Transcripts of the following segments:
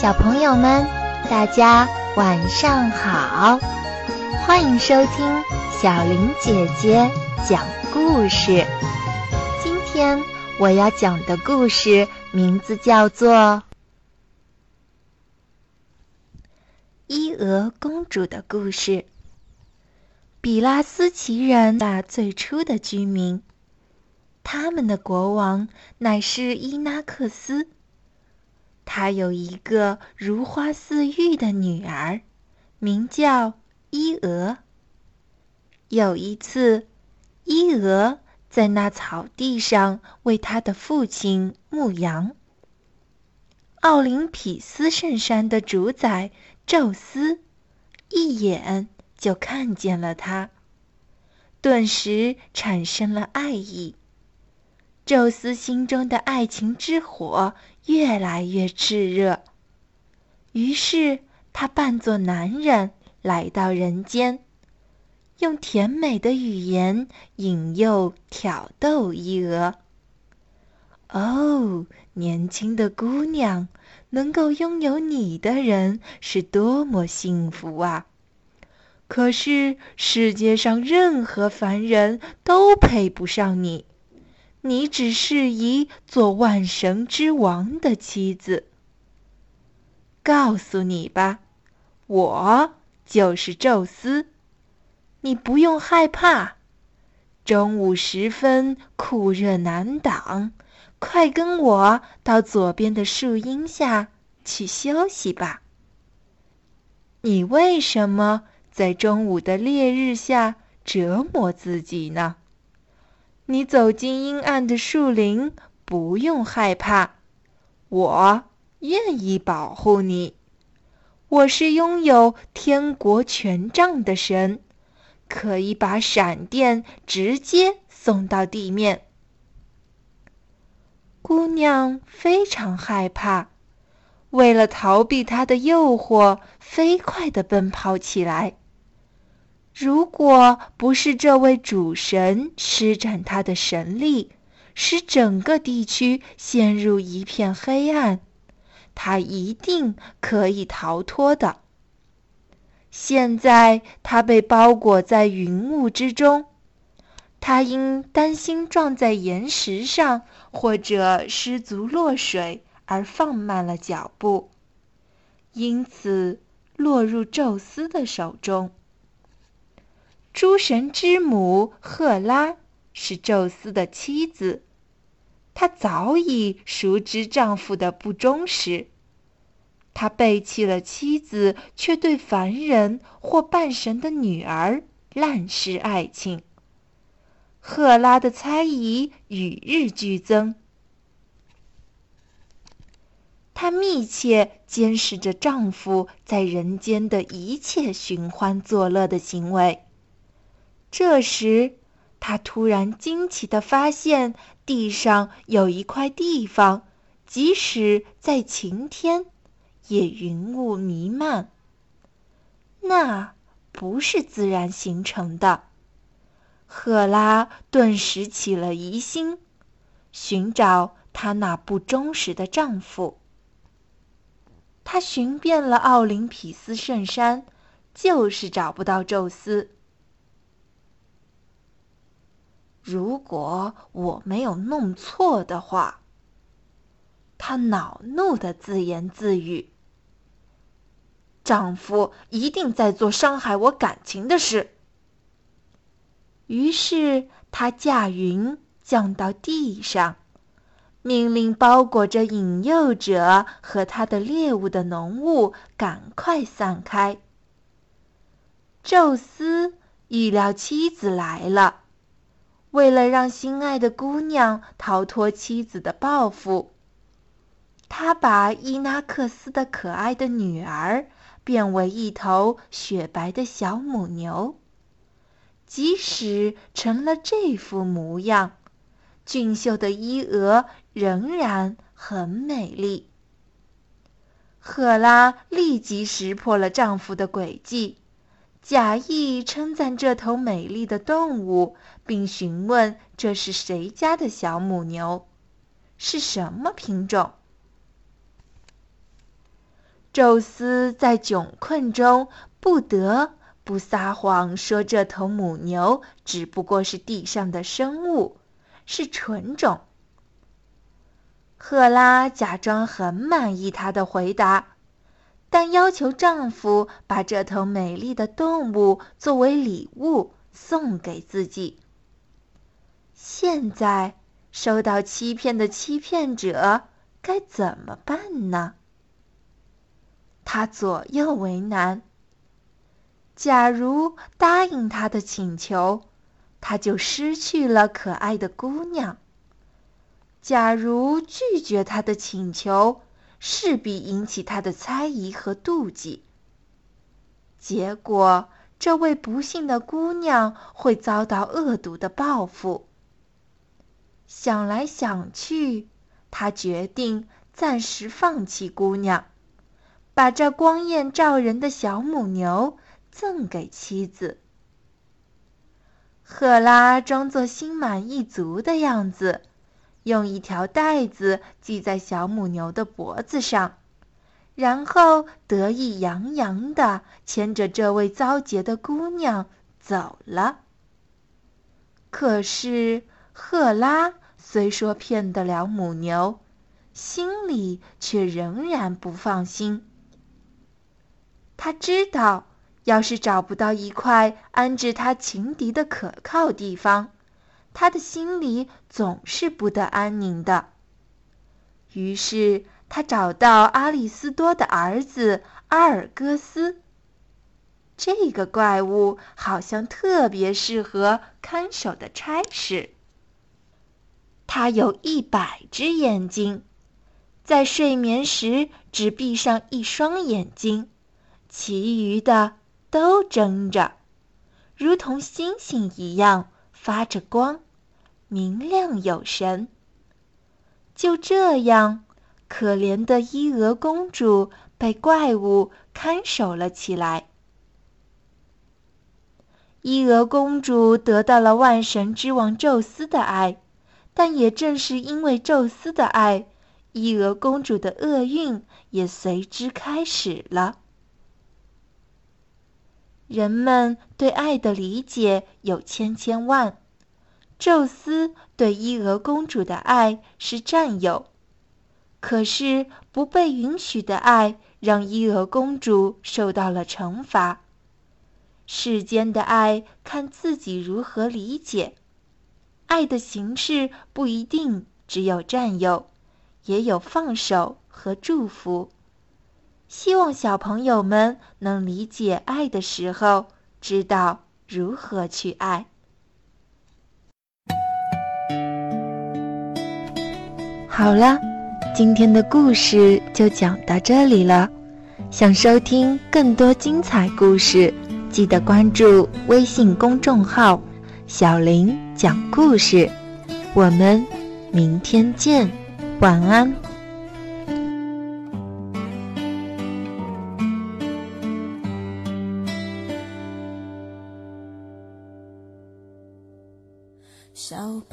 小朋友们，大家晚上好！欢迎收听小林姐姐讲故事。今天我要讲的故事名字叫做《伊俄公主的故事》。比拉斯奇人的最初的居民，他们的国王乃是伊拉克斯。他有一个如花似玉的女儿，名叫伊娥。有一次，伊娥在那草地上为他的父亲牧羊。奥林匹斯圣山的主宰宙斯一眼就看见了他，顿时产生了爱意。宙斯心中的爱情之火。越来越炽热，于是他扮作男人来到人间，用甜美的语言引诱、挑逗伊娥。哦，年轻的姑娘，能够拥有你的人是多么幸福啊！可是世界上任何凡人都配不上你。你只适宜做万神之王的妻子。告诉你吧，我就是宙斯，你不用害怕。中午时分酷热难挡，快跟我到左边的树荫下去休息吧。你为什么在中午的烈日下折磨自己呢？你走进阴暗的树林，不用害怕，我愿意保护你。我是拥有天国权杖的神，可以把闪电直接送到地面。姑娘非常害怕，为了逃避他的诱惑，飞快地奔跑起来。如果不是这位主神施展他的神力，使整个地区陷入一片黑暗，他一定可以逃脱的。现在他被包裹在云雾之中，他因担心撞在岩石上或者失足落水而放慢了脚步，因此落入宙斯的手中。诸神之母赫拉是宙斯的妻子，她早已熟知丈夫的不忠实。她背弃了妻子，却对凡人或半神的女儿滥施爱情。赫拉的猜疑与日俱增，她密切监视着丈夫在人间的一切寻欢作乐的行为。这时，他突然惊奇地发现，地上有一块地方，即使在晴天，也云雾弥漫。那不是自然形成的。赫拉顿时起了疑心，寻找她那不忠实的丈夫。她寻遍了奥林匹斯圣山，就是找不到宙斯。如果我没有弄错的话，她恼怒的自言自语：“丈夫一定在做伤害我感情的事。”于是她驾云降到地上，命令包裹着引诱者和他的猎物的浓雾赶快散开。宙斯预料妻子来了。为了让心爱的姑娘逃脱妻子的报复，他把伊拉克斯的可爱的女儿变为一头雪白的小母牛。即使成了这副模样，俊秀的伊俄仍然很美丽。赫拉立即识破了丈夫的诡计。假意称赞这头美丽的动物，并询问这是谁家的小母牛，是什么品种。宙斯在窘困中不得不撒谎说这头母牛只不过是地上的生物，是纯种。赫拉假装很满意他的回答，但要求丈夫把这头美丽的动物作为礼物送给自己。现在受到欺骗的欺骗者该怎么办呢？他左右为难。假如答应他的请求，他就失去了可爱的姑娘；假如拒绝他的请求，势必引起他的猜疑和妒忌。结果，这位不幸的姑娘会遭到恶毒的报复。想来想去，他决定暂时放弃姑娘。把这光艳照人的小母牛赠给妻子。赫拉装作心满意足的样子，用一条带子系在小母牛的脖子上，然后得意洋洋地牵着这位遭劫的姑娘走了。可是，赫拉虽说骗得了母牛，心里却仍然不放心。他知道，要是找不到一块安置他情敌的可靠地方，他的心里总是不得安宁的。于是，他找到阿里斯多的儿子阿尔戈斯。这个怪物好像特别适合看守的差事。他有一百只眼睛，在睡眠时只闭上一双眼睛。其余的都睁着，如同星星一样发着光，明亮有神。就这样，可怜的伊俄公主被怪物看守了起来。伊俄公主得到了万神之王宙斯的爱，但也正是因为宙斯的爱，伊俄公主的厄运也随之开始了。人们对爱的理解有千千万。宙斯对伊俄公主的爱是占有，可是不被允许的爱让伊俄公主受到了惩罚。世间的爱看自己如何理解，爱的形式不一定只有占有，也有放手和祝福。希望小朋友们能理解爱的时候，知道如何去爱。好了，今天的故事就讲到这里了。想收听更多精彩故事，记得关注微信公众号“小林讲故事”。我们明天见，晚安。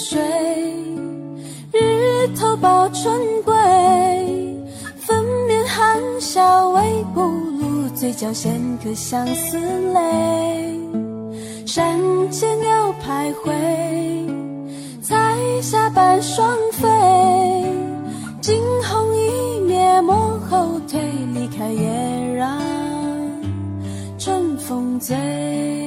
水日头抱春归粉面含笑微不露嘴角衔颗相思泪。山间鸟徘徊彩霞伴双飞惊鸿一蔑莫后退离开也让春风醉。